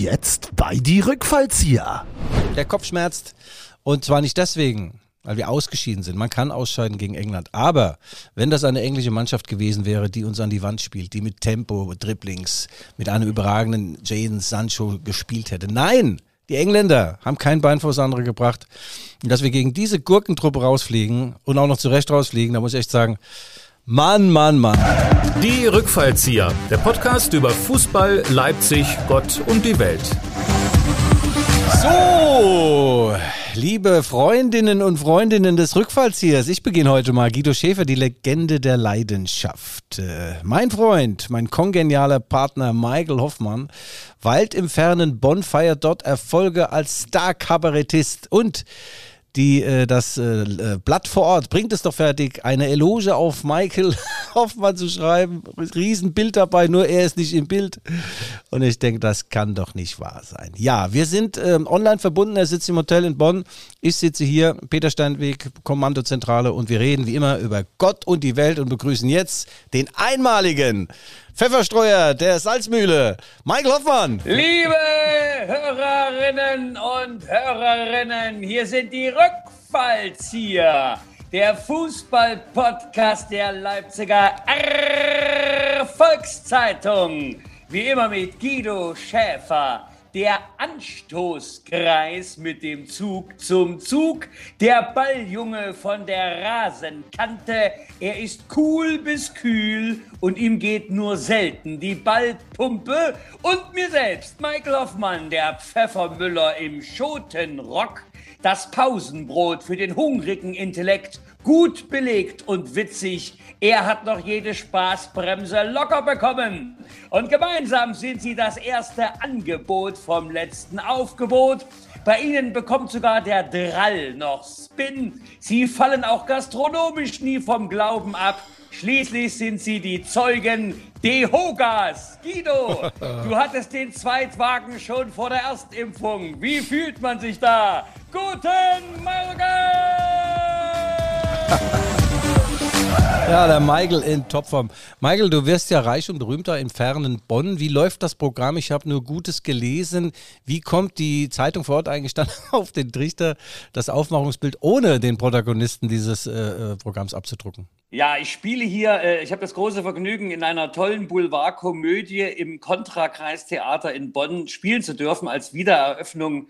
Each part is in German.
Jetzt bei die Rückfallzieher. Der Kopf schmerzt und zwar nicht deswegen, weil wir ausgeschieden sind. Man kann ausscheiden gegen England. Aber wenn das eine englische Mannschaft gewesen wäre, die uns an die Wand spielt, die mit Tempo, Dribblings, mit einem überragenden Jaden Sancho gespielt hätte. Nein! Die Engländer haben kein Bein vor das andere gebracht. Und dass wir gegen diese Gurkentruppe rausfliegen und auch noch zurecht rausfliegen, da muss ich echt sagen, Mann, Mann, Mann. Die Rückfallzieher, der Podcast über Fußball, Leipzig, Gott und die Welt. So, liebe Freundinnen und Freundinnen des Rückfallziehers, ich beginne heute mal. Guido Schäfer, die Legende der Leidenschaft. Äh, mein Freund, mein kongenialer Partner Michael Hoffmann weilt im fernen Bonn, feiert dort Erfolge als Star-Kabarettist und die äh, das äh, äh, Blatt vor Ort bringt es doch fertig, eine Eloge auf Michael Hoffmann zu schreiben. Riesenbild dabei, nur er ist nicht im Bild. Und ich denke, das kann doch nicht wahr sein. Ja, wir sind ähm, online verbunden. Er sitzt im Hotel in Bonn. Ich sitze hier, Peter Steinweg, Kommandozentrale, und wir reden wie immer über Gott und die Welt und begrüßen jetzt den einmaligen Pfefferstreuer der Salzmühle, Michael Hoffmann. Liebe Hörerinnen und Hörerinnen, hier sind die Rückfallzieher, der Fußball-Podcast der Leipziger Volkszeitung. Wie immer mit Guido Schäfer der Anstoßkreis mit dem Zug zum Zug, der Balljunge von der Rasenkante. Er ist cool bis kühl und ihm geht nur selten die Ballpumpe. Und mir selbst, Michael Hoffmann, der Pfeffermüller im Schotenrock, das Pausenbrot für den hungrigen Intellekt, gut belegt und witzig. Er hat noch jede Spaßbremse locker bekommen. Und gemeinsam sind sie das erste Angebot vom letzten Aufgebot. Bei ihnen bekommt sogar der Drall noch Spin. Sie fallen auch gastronomisch nie vom Glauben ab. Schließlich sind sie die Zeugen Dehogas. Guido, du hattest den Zweitwagen schon vor der Erstimpfung. Wie fühlt man sich da? Guten Morgen! Ja, der Michael in Topform. Michael, du wirst ja reich und berühmter im fernen Bonn. Wie läuft das Programm? Ich habe nur Gutes gelesen. Wie kommt die Zeitung vor Ort eigentlich dann auf den Trichter, das Aufmachungsbild ohne den Protagonisten dieses äh, äh, Programms abzudrucken? Ja, ich spiele hier, äh, ich habe das große Vergnügen, in einer tollen Boulevardkomödie im Kontrakreistheater in Bonn spielen zu dürfen als Wiedereröffnung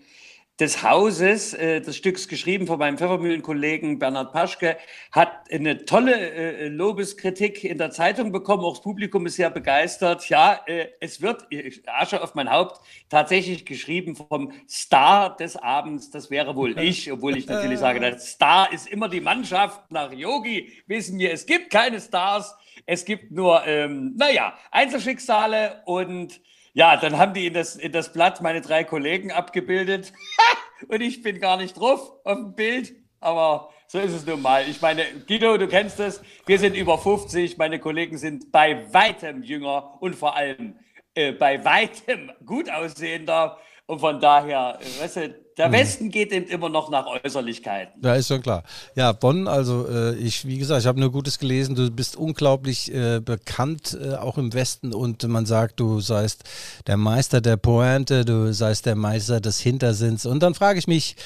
des Hauses, äh, des Stücks geschrieben von meinem Pfeffermühlenkollegen Bernhard Paschke, hat eine tolle äh, Lobeskritik in der Zeitung bekommen. Auch das Publikum ist sehr begeistert. Ja, äh, es wird, Asche auf mein Haupt, tatsächlich geschrieben vom Star des Abends. Das wäre wohl ich, obwohl ich natürlich sage, der Star ist immer die Mannschaft. Nach Yogi wissen wir, es gibt keine Stars. Es gibt nur, ähm, naja, Einzelschicksale und ja, dann haben die in das, in das Blatt meine drei Kollegen abgebildet. Und ich bin gar nicht drauf auf dem Bild, aber so ist es nun mal. Ich meine, Guido, du kennst es, wir sind über 50, meine Kollegen sind bei weitem jünger und vor allem äh, bei weitem gut aussehender und von daher, weißt du, der hm. Westen geht eben immer noch nach Äußerlichkeiten. Ja, ist schon klar. Ja, Bonn, also äh, ich, wie gesagt, ich habe nur Gutes gelesen. Du bist unglaublich äh, bekannt, äh, auch im Westen. Und man sagt, du seist der Meister der Pointe, du seist der Meister des Hintersinns. Und dann frage ich mich,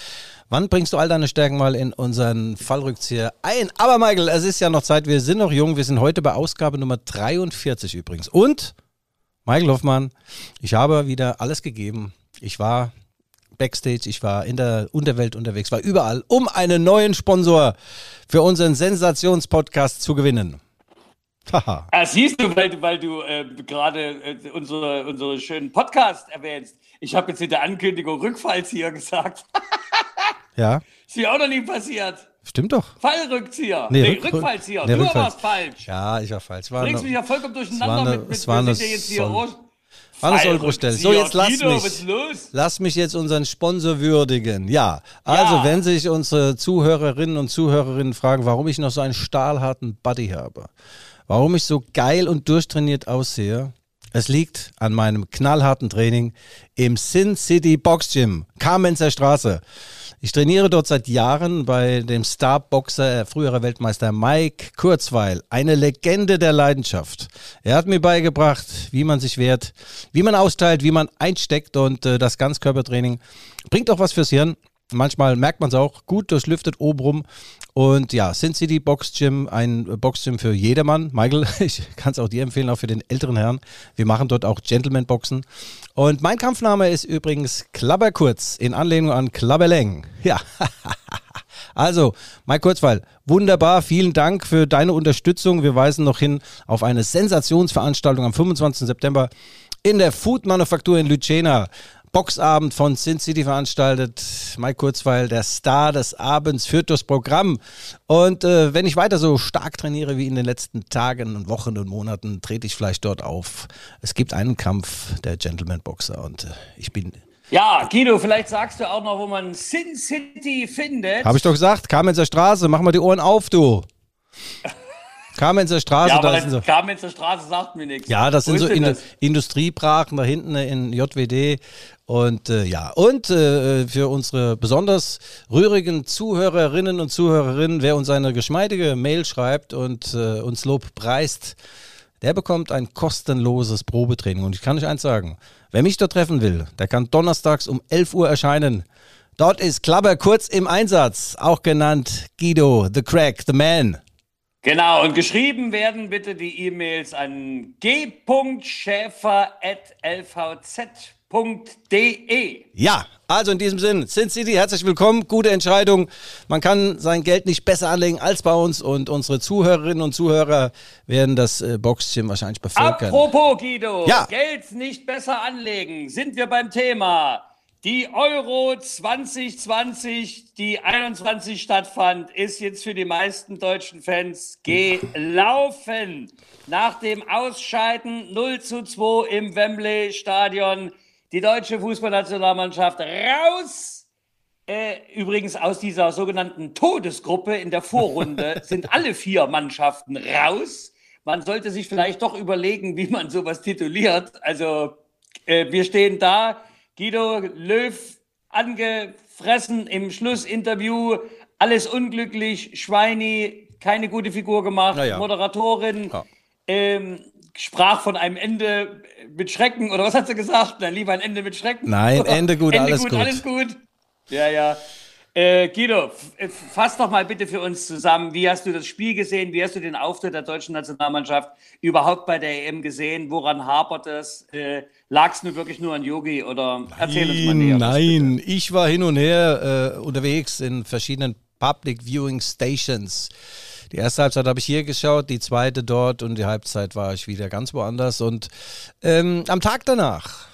Wann bringst du all deine Stärken mal in unseren Fallrückzieher ein? Aber Michael, es ist ja noch Zeit, wir sind noch jung, wir sind heute bei Ausgabe Nummer 43 übrigens. Und, Michael Hoffmann, ich habe wieder alles gegeben. Ich war Backstage, ich war in der Unterwelt unterwegs, war überall, um einen neuen Sponsor für unseren Sensationspodcast zu gewinnen. Haha. ah, siehst du, weil, weil du äh, gerade äh, unsere, unsere schönen Podcast erwähnst. Ich habe jetzt in der Ankündigung Rückfallzieher gesagt. ja. Ist mir auch noch nie passiert. Stimmt doch. Fallrückzieher. Nee, nee Rück Rückfallzieher. Nee, du Rückfall. warst falsch. Ja, ich war falsch. War du bringst mich ja vollkommen durcheinander eine, mit, mit es war eine, jetzt hier raus. Alles Euro stellen. So, jetzt lass mich. Lass mich jetzt unseren Sponsor würdigen. Ja, also ja. wenn sich unsere Zuhörerinnen und Zuhörerinnen fragen, warum ich noch so einen stahlharten Buddy habe, warum ich so geil und durchtrainiert aussehe, Es liegt an meinem knallharten Training im Sin City Box Gym, Kamenzer Straße. Ich trainiere dort seit Jahren bei dem Starboxer, äh, früherer Weltmeister Mike Kurzweil, eine Legende der Leidenschaft. Er hat mir beigebracht, wie man sich wehrt, wie man austeilt, wie man einsteckt und äh, das Ganzkörpertraining bringt auch was fürs Hirn. Manchmal merkt man es auch gut durchlüftet obenrum. Und ja, City Box Gym, ein Boxgym für jedermann. Michael, ich kann es auch dir empfehlen, auch für den älteren Herrn. Wir machen dort auch Gentleman-Boxen. Und mein Kampfname ist übrigens Klabberkurz, in Anlehnung an Klabberleng. Ja, also, Mike Kurzweil, wunderbar. Vielen Dank für deine Unterstützung. Wir weisen noch hin auf eine Sensationsveranstaltung am 25. September in der Food Manufaktur in Lucena. Boxabend von Sin City veranstaltet. Mike Kurzweil, der Star des Abends, führt das Programm. Und äh, wenn ich weiter so stark trainiere wie in den letzten Tagen und Wochen und Monaten, trete ich vielleicht dort auf. Es gibt einen Kampf der Gentleman Boxer und äh, ich bin ja, Guido, vielleicht sagst du auch noch, wo man Sin City findet. Habe ich doch gesagt, Kamenzer Straße, mach mal die Ohren auf, du. Kamenzer Straße. Ja, da so, Kamenzer Straße sagt mir nichts. Ja, das Wo sind so Indu das? Industriebrachen da hinten in JWD. Und äh, ja, und äh, für unsere besonders rührigen Zuhörerinnen und Zuhörerinnen, wer uns eine geschmeidige Mail schreibt und äh, uns Lob preist, der bekommt ein kostenloses Probetraining. Und ich kann euch eins sagen, wer mich dort treffen will, der kann donnerstags um 11 Uhr erscheinen. Dort ist Klabber kurz im Einsatz, auch genannt Guido, The Crack, The Man. Genau, und geschrieben werden bitte die E-Mails an g.schäfer.lvz.de. Ja, also in diesem Sinn, Sin City, herzlich willkommen, gute Entscheidung. Man kann sein Geld nicht besser anlegen als bei uns und unsere Zuhörerinnen und Zuhörer werden das äh, Boxgym wahrscheinlich bevölkern. Apropos Guido, ja. Geld nicht besser anlegen, sind wir beim Thema. Die Euro 2020, die 21 stattfand, ist jetzt für die meisten deutschen Fans gelaufen. Nach dem Ausscheiden 0 zu 2 im Wembley Stadion, die deutsche Fußballnationalmannschaft raus. Äh, übrigens aus dieser sogenannten Todesgruppe in der Vorrunde sind alle vier Mannschaften raus. Man sollte sich vielleicht doch überlegen, wie man sowas tituliert. Also äh, wir stehen da Guido Löw angefressen im Schlussinterview, alles unglücklich, Schweini, keine gute Figur gemacht, ja. Moderatorin ja. ähm, sprach von einem Ende mit Schrecken, oder was hat sie gesagt? Na, lieber ein Ende mit Schrecken. Nein, Ende gut, Ende alles gut, gut. Alles gut. Ja, ja. Äh, Guido, äh, fass doch mal bitte für uns zusammen. Wie hast du das Spiel gesehen? Wie hast du den Auftritt der deutschen Nationalmannschaft überhaupt bei der EM gesehen? Woran hapert es? Äh, Lag es nur wirklich nur an Yogi oder erzähl uns mal näher. Nein, ich war hin und her äh, unterwegs in verschiedenen Public Viewing Stations. Die erste Halbzeit habe ich hier geschaut, die zweite dort und die Halbzeit war ich wieder ganz woanders. Und ähm, am Tag danach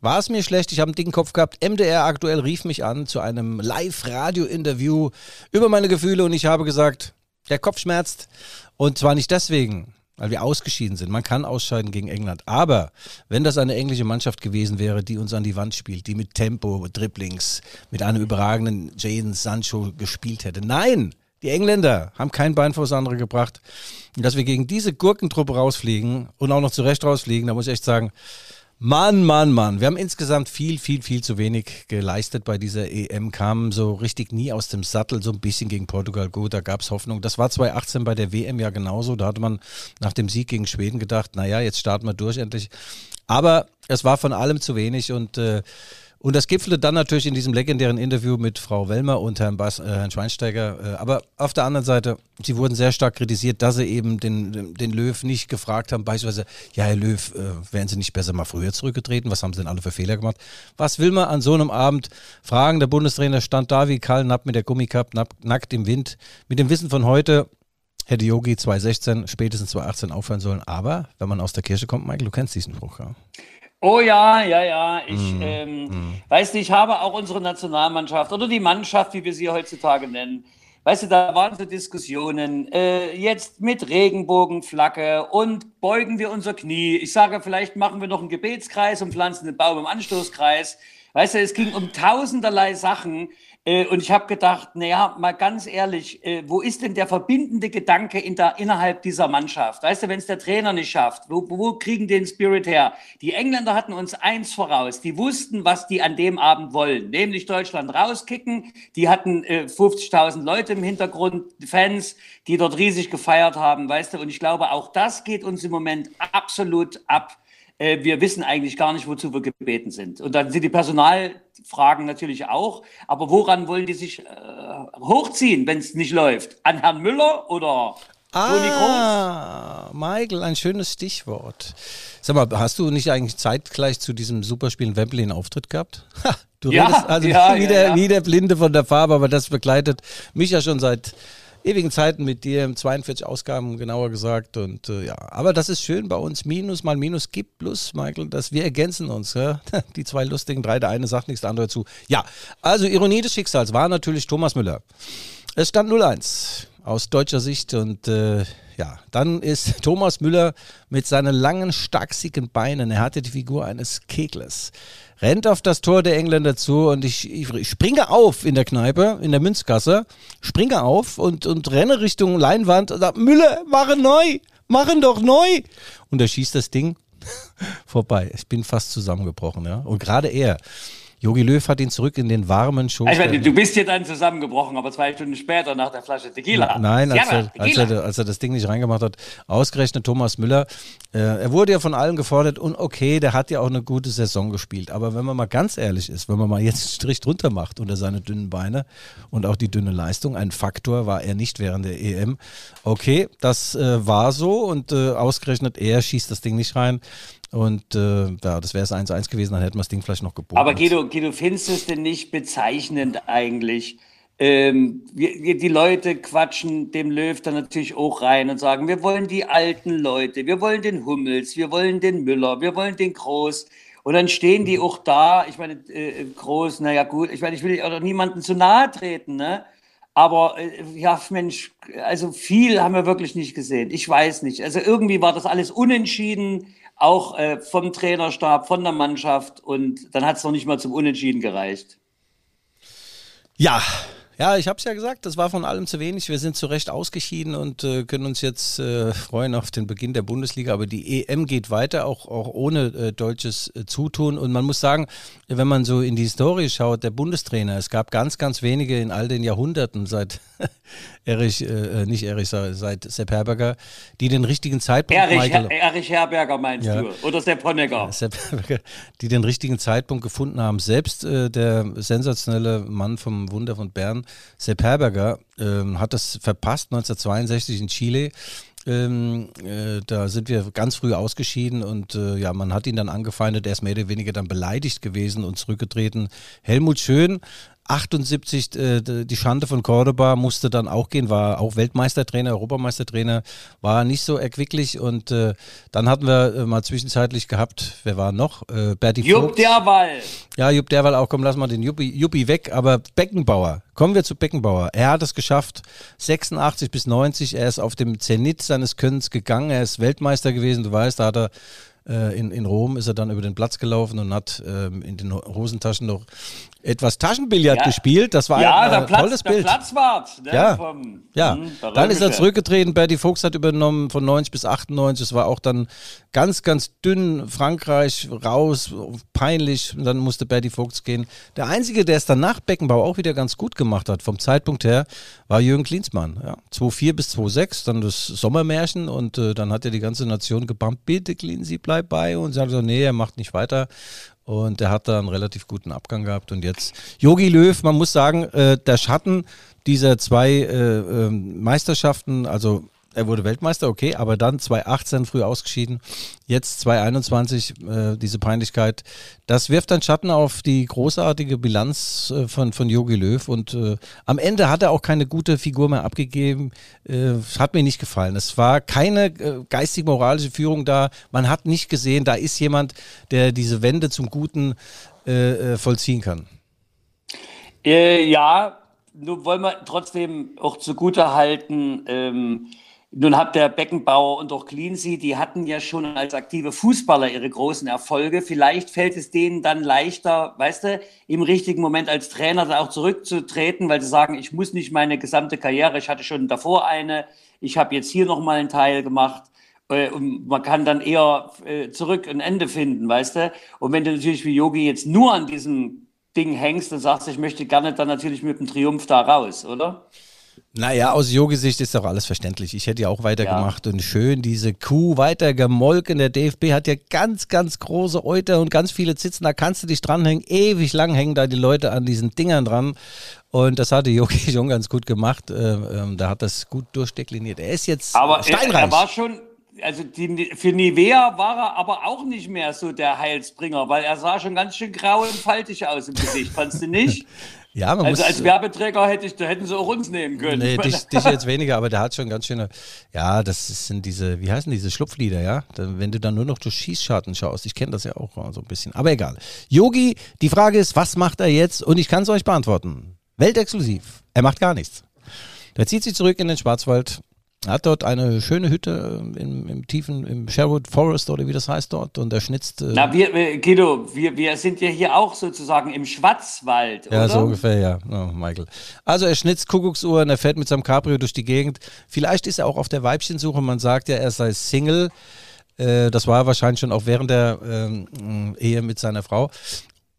war es mir schlecht, ich habe einen dicken Kopf gehabt. MDR aktuell rief mich an zu einem Live-Radio-Interview über meine Gefühle und ich habe gesagt, der Kopf schmerzt. Und zwar nicht deswegen, weil wir ausgeschieden sind. Man kann ausscheiden gegen England. Aber wenn das eine englische Mannschaft gewesen wäre, die uns an die Wand spielt, die mit Tempo, Dribblings, mit einem überragenden Jaden Sancho gespielt hätte. Nein! Die Engländer haben kein Bein vor das andere gebracht. Und dass wir gegen diese Gurkentruppe rausfliegen und auch noch zurecht rausfliegen, da muss ich echt sagen, Mann, Mann, Mann. Wir haben insgesamt viel, viel, viel zu wenig geleistet bei dieser EM. Kamen so richtig nie aus dem Sattel, so ein bisschen gegen Portugal. Gut, da gab es Hoffnung. Das war 2018 bei der WM ja genauso. Da hatte man nach dem Sieg gegen Schweden gedacht, naja, jetzt starten wir durch endlich. Aber es war von allem zu wenig und äh, und das gipfelte dann natürlich in diesem legendären Interview mit Frau Wellmer und Herrn, Bas, äh, Herrn Schweinsteiger. Äh, aber auf der anderen Seite, sie wurden sehr stark kritisiert, dass sie eben den, den Löw nicht gefragt haben, beispielsweise, ja, Herr Löw, äh, wären Sie nicht besser mal früher zurückgetreten? Was haben Sie denn alle für Fehler gemacht? Was will man an so einem Abend fragen? Der Bundestrainer stand da wie Karl Napp mit der Gummikapp, nackt im Wind. Mit dem Wissen von heute hätte Yogi 2016, spätestens 2018 aufhören sollen. Aber wenn man aus der Kirche kommt, Michael, du kennst diesen Spruch, ja? Oh ja, ja, ja. Ich mm, ähm, mm. weiß nicht, ich habe auch unsere Nationalmannschaft oder die Mannschaft, wie wir sie heutzutage nennen. Weißt du, da waren so Diskussionen, äh, jetzt mit Regenbogenflagge und beugen wir unser Knie. Ich sage, vielleicht machen wir noch einen Gebetskreis und pflanzen einen Baum im Anstoßkreis. Weißt du, es ging um tausenderlei Sachen. Äh, und ich habe gedacht, naja, mal ganz ehrlich, äh, wo ist denn der verbindende Gedanke in der, innerhalb dieser Mannschaft? Weißt du, wenn es der Trainer nicht schafft, wo, wo kriegen den Spirit her? Die Engländer hatten uns eins voraus. Die wussten, was die an dem Abend wollen, nämlich Deutschland rauskicken. Die hatten äh, 50.000 Leute im Hintergrund, Fans, die dort riesig gefeiert haben, weißt du. Und ich glaube, auch das geht uns im Moment absolut ab äh, wir wissen eigentlich gar nicht, wozu wir gebeten sind. Und dann sind die Personalfragen natürlich auch. Aber woran wollen die sich äh, hochziehen, wenn es nicht läuft? An Herrn Müller oder Toni Ah, Michael, ein schönes Stichwort. Sag mal, hast du nicht eigentlich zeitgleich zu diesem Superspiel in Wembley einen Auftritt gehabt? Ha, du Ja, redest also ja, wie, ja, der, wie der Blinde von der Farbe, aber das begleitet mich ja schon seit ewigen Zeiten mit dir, 42 Ausgaben genauer gesagt. Und äh, ja, aber das ist schön bei uns. Minus mal Minus gibt Plus, Michael, dass wir ergänzen uns. Ja? Die zwei lustigen drei, der eine sagt nichts, der andere zu. Ja, also Ironie des Schicksals war natürlich Thomas Müller. Es stand 0-1 aus deutscher Sicht und äh, ja, dann ist Thomas Müller mit seinen langen, stachsigen Beinen, er hatte die Figur eines Keglers, rennt auf das Tor der Engländer zu und ich, ich, springe auf in der Kneipe, in der Münzgasse, springe auf und, und renne Richtung Leinwand und sage, Müller, mache neu, machen doch neu. Und er schießt das Ding vorbei. Ich bin fast zusammengebrochen, ja. Und gerade er. Jogi Löw hat ihn zurück in den warmen Schoß. Ich meine, du bist hier dann zusammengebrochen, aber zwei Stunden später nach der Flasche Tequila. Nein, als er, als, er, als er das Ding nicht reingemacht hat, ausgerechnet Thomas Müller. Äh, er wurde ja von allen gefordert und okay, der hat ja auch eine gute Saison gespielt. Aber wenn man mal ganz ehrlich ist, wenn man mal jetzt einen Strich drunter macht unter seine dünnen Beine und auch die dünne Leistung, ein Faktor war er nicht während der EM. Okay, das äh, war so und äh, ausgerechnet er schießt das Ding nicht rein. Und äh, ja, das wäre es 1-1 gewesen, dann hätten wir das Ding vielleicht noch geboten. Aber Guido, Guido, findest du es denn nicht bezeichnend eigentlich? Ähm, wir, wir, die Leute quatschen dem Löw dann natürlich auch rein und sagen, wir wollen die alten Leute, wir wollen den Hummels, wir wollen den Müller, wir wollen den Groß. Und dann stehen die auch da, ich meine, äh, Groß, naja gut, ich meine, ich will auch niemandem zu nahe treten, ne? Aber äh, ja, Mensch, also viel haben wir wirklich nicht gesehen. Ich weiß nicht. Also irgendwie war das alles unentschieden, auch äh, vom Trainerstab, von der Mannschaft. Und dann hat es noch nicht mal zum Unentschieden gereicht. Ja, ja, ich habe es ja gesagt, das war von allem zu wenig. Wir sind zu Recht ausgeschieden und äh, können uns jetzt äh, freuen auf den Beginn der Bundesliga. Aber die EM geht weiter, auch, auch ohne äh, deutsches äh, Zutun. Und man muss sagen, wenn man so in die Historie schaut, der Bundestrainer, es gab ganz, ganz wenige in all den Jahrhunderten seit Erich, äh, nicht Erich, seit Sepp Herberger, die den richtigen Zeitpunkt, Erich, Michael, Her Erich Herberger meinst Ja. du? Oder Sepp Honecker? Sepp Herberger, die den richtigen Zeitpunkt gefunden haben. Selbst äh, der sensationelle Mann vom Wunder von Bern, Sepp Herberger, ähm, hat das verpasst 1962 in Chile. Ähm, äh, da sind wir ganz früh ausgeschieden und äh, ja, man hat ihn dann angefeindet, er ist mehr oder weniger dann beleidigt gewesen und zurückgetreten. Helmut Schön, 78, äh, die Schande von Cordoba musste dann auch gehen, war auch Weltmeistertrainer, Europameistertrainer, war nicht so erquicklich und äh, dann hatten wir äh, mal zwischenzeitlich gehabt, wer war noch? Äh, Berti Jupp. Derwall. Ja, Jupp Derwal auch, komm, lass mal den Juppi, Juppi weg, aber Beckenbauer, kommen wir zu Beckenbauer. Er hat es geschafft, 86 bis 90, er ist auf dem Zenit seines Könnens gegangen, er ist Weltmeister gewesen, du weißt, da hat er äh, in, in Rom ist er dann über den Platz gelaufen und hat ähm, in den Hosentaschen noch etwas Taschenbillard Ja. gespielt. Das war Ja, ein äh, Platz, tolles Bild. Platzwart. Ne, Ja, vom, ja. hm, der dann ist er zurückgetreten. Bertie Fuchs hat übernommen von 90 bis 98. Es war auch dann ganz, ganz dünn. Frankreich raus, peinlich. Und dann musste Bertie Fuchs gehen. Der Einzige, der es dann nach Beckenbau auch wieder ganz gut gemacht hat, vom Zeitpunkt her, war Jürgen Klinsmann. Ja. 2004 bis 2006, dann das Sommermärchen. Und äh, dann hat ja die ganze Nation gebammt, bitte Klinsi, bleib bei. Und sagt so, nee, er macht nicht weiter. Und er hat da einen relativ guten Abgang gehabt. Und jetzt Yogi Löw, man muss sagen, äh, der Schatten dieser zwei äh, ähm, Meisterschaften, also er wurde Weltmeister, okay, aber dann 2018 früh ausgeschieden, jetzt 2021 äh, diese Peinlichkeit. Das wirft einen Schatten auf die großartige Bilanz äh, von, von Jogi Löw und äh, am Ende hat er auch keine gute Figur mehr abgegeben. Äh, hat mir nicht gefallen. Es war keine äh, geistig-moralische Führung da. Man hat nicht gesehen, da ist jemand, der diese Wende zum Guten äh, vollziehen kann. Ja, nur wollen wir trotzdem auch zugute halten, ähm, nun hat der Beckenbauer und auch Cleansea, die hatten ja schon als aktive Fußballer ihre großen Erfolge. Vielleicht fällt es denen dann leichter, weißt du, im richtigen Moment als Trainer da auch zurückzutreten, weil sie sagen, ich muss nicht meine gesamte Karriere, ich hatte schon davor eine, ich habe jetzt hier nochmal einen Teil gemacht. Äh, und man kann dann eher äh, zurück ein Ende finden, weißt du? Und wenn du natürlich wie Yogi jetzt nur an diesem Ding hängst und sagst, ich möchte gerne dann natürlich mit dem Triumph da raus, oder? Naja, aus Yogi-Sicht ist doch alles verständlich. Ich hätte ja auch weitergemacht ja. und schön diese Kuh weiter gemolken. Der DFB hat ja ganz, ganz große Euter und ganz viele Zitzen. Da kannst du dich dranhängen. Ewig lang hängen da die Leute an diesen Dingern dran. Und das hatte Yogi schon ganz gut gemacht. Ähm, ähm, da hat das gut durchdekliniert. Er ist jetzt aber steinreich. Er, er war schon, also die, für Nivea war er aber auch nicht mehr so der Heilsbringer, weil er sah schon ganz schön grau und faltig aus im Gesicht. Fandst du nicht? Ja, man also muss, als Werbeträger hätte ich, da hätten sie auch uns nehmen können. Nee, dich, dich jetzt weniger, aber der hat schon ganz schöne, ja, das sind diese, wie heißen diese Schlupflieder, ja? Wenn du dann nur noch durch Schießscharten schaust, ich kenne das ja auch so ein bisschen, aber egal. Yogi, die Frage ist, was macht er jetzt? Und ich kann es euch beantworten. Weltexklusiv. Er macht gar nichts. Der zieht sich zurück in den Schwarzwald, er hat dort eine schöne Hütte im, im, tiefen, im Sherwood Forest oder wie das heißt dort und er schnitzt. Äh Na, wir, Guido, wir, wir sind ja hier auch sozusagen im Schwarzwald, Ja, oder? so ungefähr, ja, oh, Michael. Also er schnitzt Kuckucksuhren, er fährt mit seinem Cabrio durch die Gegend. Vielleicht ist er auch auf der Weibchensuche, man sagt ja, er sei Single. Äh, das war er wahrscheinlich schon auch während der ähm, Ehe mit seiner Frau.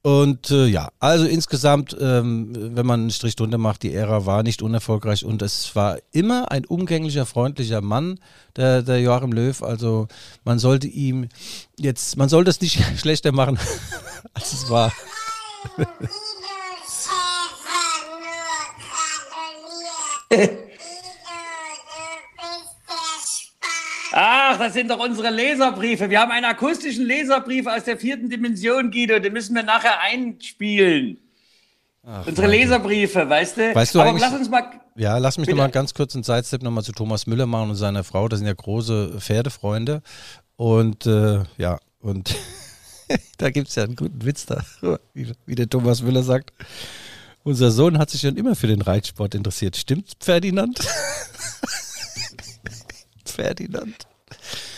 Und äh, ja, also insgesamt, ähm, wenn man einen Strich drunter macht, die Ära war nicht unerfolgreich und es war immer ein umgänglicher, freundlicher Mann, der, der Joachim Löw. Also man sollte ihm jetzt, man sollte es nicht schlechter machen, als es war. Ach, das sind doch unsere Leserbriefe. Wir haben einen akustischen Leserbrief aus der vierten Dimension, Guido. Den müssen wir nachher einspielen. Ach, unsere Mann. Leserbriefe, weißt du? Weißt du Aber lass uns mal. Ja, lass mich nochmal ganz kurz einen Sidestep nochmal zu Thomas Müller machen und seiner Frau. Das sind ja große Pferdefreunde. Und äh, ja, und da gibt es ja einen guten Witz da, wie, wie der Thomas Müller sagt. Unser Sohn hat sich schon immer für den Reitsport interessiert. Stimmt, Ferdinand? Ferdinand.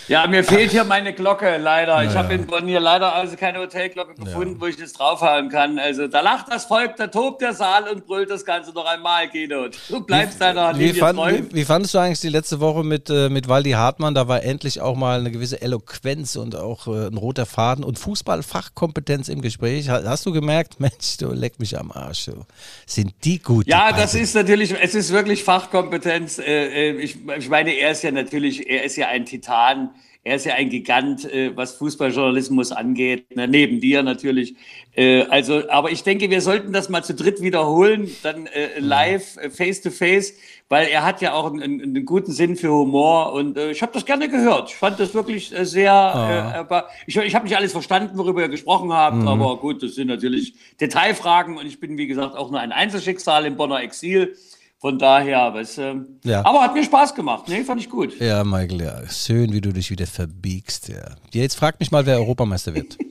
Ja, mir fehlt hier meine Glocke, leider. Naja. Ich habe in Bonn hier leider also keine Hotelglocke gefunden, ja. wo ich das draufhauen kann. Also da lacht das Volk, da tobt der Saal und brüllt das Ganze noch einmal, Guido. Du bleibst deiner wie, fand, wie, wie, fandest du eigentlich die letzte Woche mit, äh, mit Waldi Hartmann? Da war endlich auch mal eine gewisse Eloquenz und auch äh, ein roter Faden und Fußballfachkompetenz im Gespräch. Hast du gemerkt, Mensch, du leck mich am Arsch. Du. Sind die gut? Ja, das ist natürlich, es ist wirklich Fachkompetenz. Äh, äh, ich, ich meine, er ist ja natürlich, er ist ja ein Titan er ist ja ein Gigant, äh, was Fußballjournalismus angeht, ne, neben dir natürlich. Äh, also, aber ich denke, wir sollten das mal zu dritt wiederholen, dann äh, live, äh, face to face, weil er hat ja auch einen, einen guten Sinn für Humor und äh, ich habe das gerne gehört. Ich fand das wirklich äh, sehr. Ah. ich ich habe nicht alles verstanden, worüber ihr gesprochen habt, mhm. aber gut, das sind natürlich Detailfragen und ich bin wie gesagt auch nur ein Einzelschicksal im Bonner Exil. Von daher, weißt du. Ja. Aber hat mir Spaß gemacht. Nee, fand ich gut. Ja, Michael, ja. Schön, wie du dich wieder verbiegst, ja. Jetzt frag mich mal, wer Europameister wird.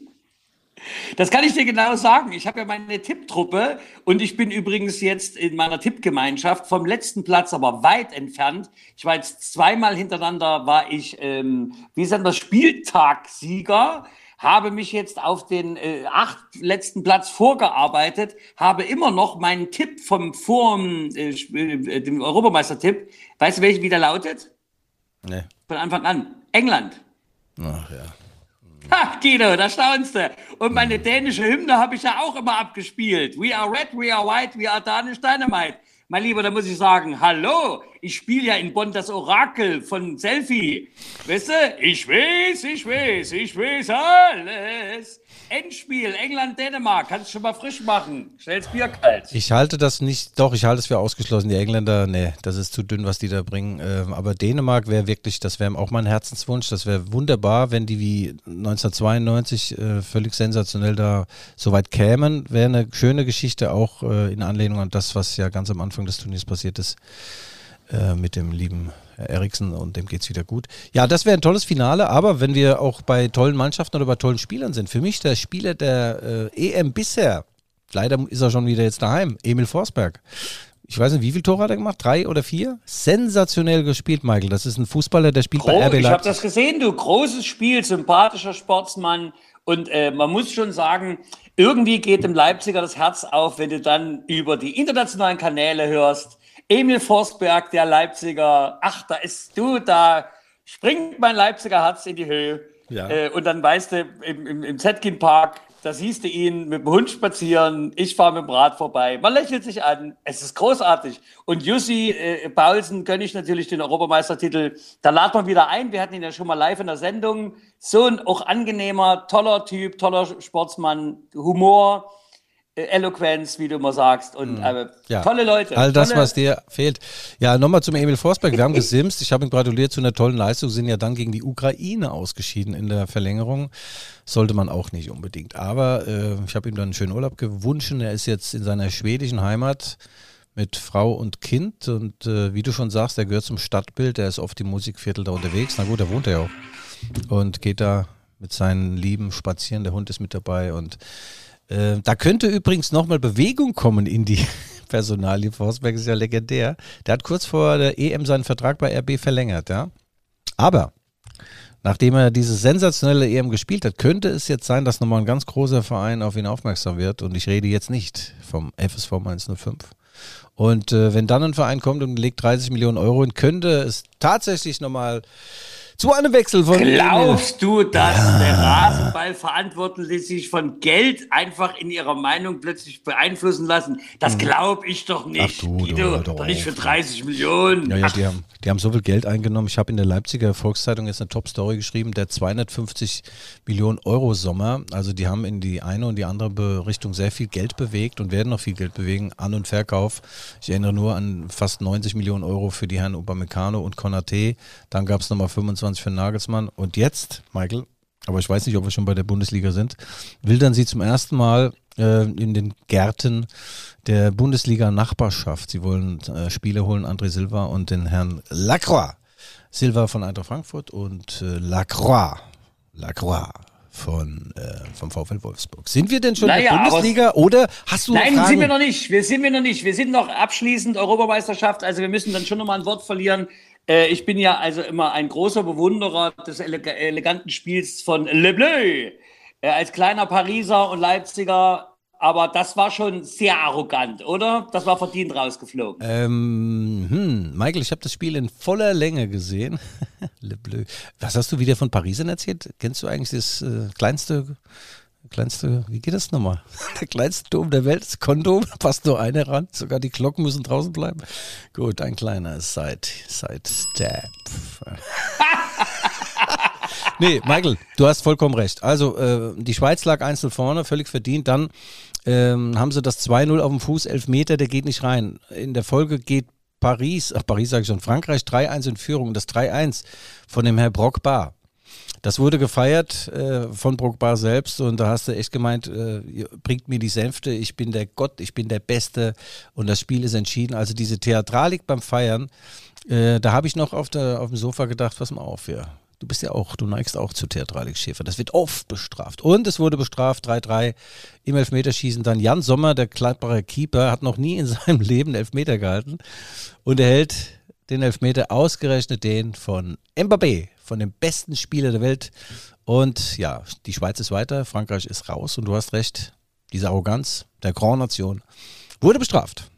Das kann ich dir genau sagen. Ich habe ja meine Tipptruppe und ich bin übrigens jetzt in meiner Tippgemeinschaft vom letzten Platz, aber weit entfernt. Ich war jetzt zweimal hintereinander, war ich, ähm, wie ist das, Spieltagssieger habe mich jetzt auf den äh, acht letzten Platz vorgearbeitet, habe immer noch meinen Tipp vom vor äh, äh, dem Europameister-Tipp. Weißt du, welcher wieder lautet? Nee. Von Anfang an. England. Ach ja. Ha, Guido, da staunst du. Und meine dänische Hymne habe ich ja auch immer abgespielt. We are red, we are white, we are Danish Dynamite. Mein Lieber, da muss ich sagen, hallo, ich spiele ja in Bonn das Orakel von Selfie. Weißt du, ich weiß, ich weiß, ich weiß alles. Endspiel, England, Dänemark, kannst du schon mal frisch machen. Stell's Bier kalt. Ich halte das nicht, doch, ich halte es für ausgeschlossen. Die Engländer, nee, das ist zu dünn, was die da bringen. Ähm, aber Dänemark wäre wirklich, das wäre auch mein Herzenswunsch. Das wäre wunderbar, wenn die wie 1992 äh, völlig sensationell da so weit kämen. Wäre eine schöne Geschichte, auch äh, in Anlehnung an das, was ja ganz am Anfang des Turniers passiert ist äh, mit dem lieben Eriksen und dem geht es wieder gut. Ja, das wäre ein tolles Finale, aber wenn wir auch bei tollen Mannschaften oder bei tollen Spielern sind, für mich der Spieler der äh, EM bisher, leider ist er schon wieder jetzt daheim, Emil Forsberg. ich weiß nicht, wie viele Tore hat er gemacht? Drei oder vier? Sensationell gespielt, Michael. Das ist ein Fußballer, der spielt Gro bei RB Leipzig. Ich habe das gesehen, du. Großes Spiel, sympathischer Sportsmann. Und äh, man muss schon sagen, irgendwie geht dem Leipziger das Herz auf, wenn du dann über die internationalen Kanäle hörst. Emil Forsberg, der Leipziger. Ach, da ist du, da springt mein Leipziger Herz in die Höhe. Ja. Äh, und dann weißt du, im, im, im Zetkin Park, da siehst du ihn mit dem Hund spazieren, ich fahre mit dem Rad vorbei. Man lächelt sich an, es ist großartig. Und Jussi äh, Paulsen gönne ich natürlich den Europameistertitel. Da laden wir wieder ein, wir hatten ihn ja schon mal live in der Sendung. So ein auch angenehmer, toller Typ, toller Sportsmann, Humor, Eloquenz, wie du immer sagst. Und Mhm. Ja. tolle Leute. All das, tolle, was dir fehlt. Ja, nochmal zum Emil Forsberg. Wir haben gesimst. Ich habe ihm gratuliert zu einer tollen Leistung. Sind ja dann gegen die Ukraine ausgeschieden in der Verlängerung. Sollte man auch nicht unbedingt. Aber äh, ich habe ihm dann einen schönen Urlaub gewünscht. Er ist jetzt in seiner schwedischen Heimat mit Frau und Kind. Und äh, wie du schon sagst, er gehört zum Stadtbild. Er ist oft im Musikviertel da unterwegs. Na gut, da wohnt er ja auch. Und geht da mit seinen Lieben spazieren. Der Hund ist mit dabei. Und äh, da könnte übrigens nochmal Bewegung kommen in die Personalie. Forsberg ist ja legendär. Der hat kurz vor der EM seinen Vertrag bei RB verlängert, ja. Aber nachdem er diese sensationelle EM gespielt hat, könnte es jetzt sein, dass nochmal ein ganz großer Verein auf ihn aufmerksam wird. Und ich rede jetzt nicht vom FSV 105. Und äh, wenn dann ein Verein kommt und legt 30 Millionen Euro hin, könnte es tatsächlich nochmal zu einem Wechsel von Glaubst du, dass der Rasenballverantwortliche sich von Geld einfach in ihrer Meinung plötzlich beeinflussen lassen? Das glaube ich doch nicht. Ach du, Guido, doch, doch nicht für doch. 30 Millionen. Ja, ja, die haben, die haben so viel Geld eingenommen. Ich habe in der Leipziger Volkszeitung jetzt eine Top-Story geschrieben, der 250 Millionen Euro Sommer. Also die haben in die eine und die andere Richtung sehr viel Geld bewegt und werden noch viel Geld bewegen. An- und Verkauf. Ich erinnere nur an fast 90 Millionen Euro für die Herren Upamecano und Konate. Dann gab es nochmal 25 für Nagelsmann. Und jetzt, Michael, aber ich weiß nicht, ob wir schon bei der Bundesliga sind, wildern sie zum ersten Mal äh, in den Gärten der Bundesliga-Nachbarschaft. Sie wollen äh, Spieler holen, André Silva und den Herrn Lacroix. Silva von Eintracht Frankfurt und äh, Lacroix, Lacroix von, äh, vom VfL Wolfsburg. Sind wir denn schon in Naja, der aber- Bundesliga oder hast du Nein, Fragen? sind wir noch nicht. Wir sind wir noch nicht. Wir sind noch abschließend Europameisterschaft. Also wir müssen dann schon noch mal ein Wort verlieren. Äh, ich bin ja also immer ein großer Bewunderer des ele eleganten Spiels von Le Bleu. Äh, als kleiner Pariser und Leipziger. Aber das war schon sehr arrogant, oder? Das war verdient rausgeflogen. Ähm, hm, Michael, ich habe das Spiel in voller Länge gesehen. Le Bleu. Was hast du wieder von Parisern erzählt? Kennst du eigentlich das äh, kleinste, kleinste, wie geht das nochmal? Der kleinste Dom der Welt, das Kondom, passt nur einer ran. Sogar die Glocken müssen draußen bleiben. Gut, ein kleiner Side, Side Step. nee, Michael, du hast vollkommen recht. Also, äh, die Schweiz lag einzeln vorne, völlig verdient. Dann ähm, haben sie das 2-0 auf dem Fuß, 11 Meter, der geht nicht rein. In der Folge geht Paris, ach Paris sage ich schon, Frankreich 3-1 in Führung. Und das 3-1 von dem Herr Brockbar. Das wurde gefeiert äh, von Brockbar selbst und da hast du echt gemeint, äh, bringt mir die Sänfte, ich bin der Gott, ich bin der Beste und das Spiel ist entschieden. Also diese Theatralik beim Feiern, äh, da habe ich noch auf, der, auf dem Sofa gedacht, pass mal auf, ja. Du bist ja auch, du neigst auch zu Theatralik, Schäfer. Das wird oft bestraft. Und es wurde bestraft, 3-3 im Elfmeterschießen. Dann Jan Sommer, der Gladbacher Keeper, hat noch nie in seinem Leben Elfmeter gehalten und er hält den Elfmeter ausgerechnet den von Mbappé, von dem besten Spieler der Welt. Und ja, die Schweiz ist weiter, Frankreich ist raus und du hast recht, diese Arroganz der Grand Nation wurde bestraft.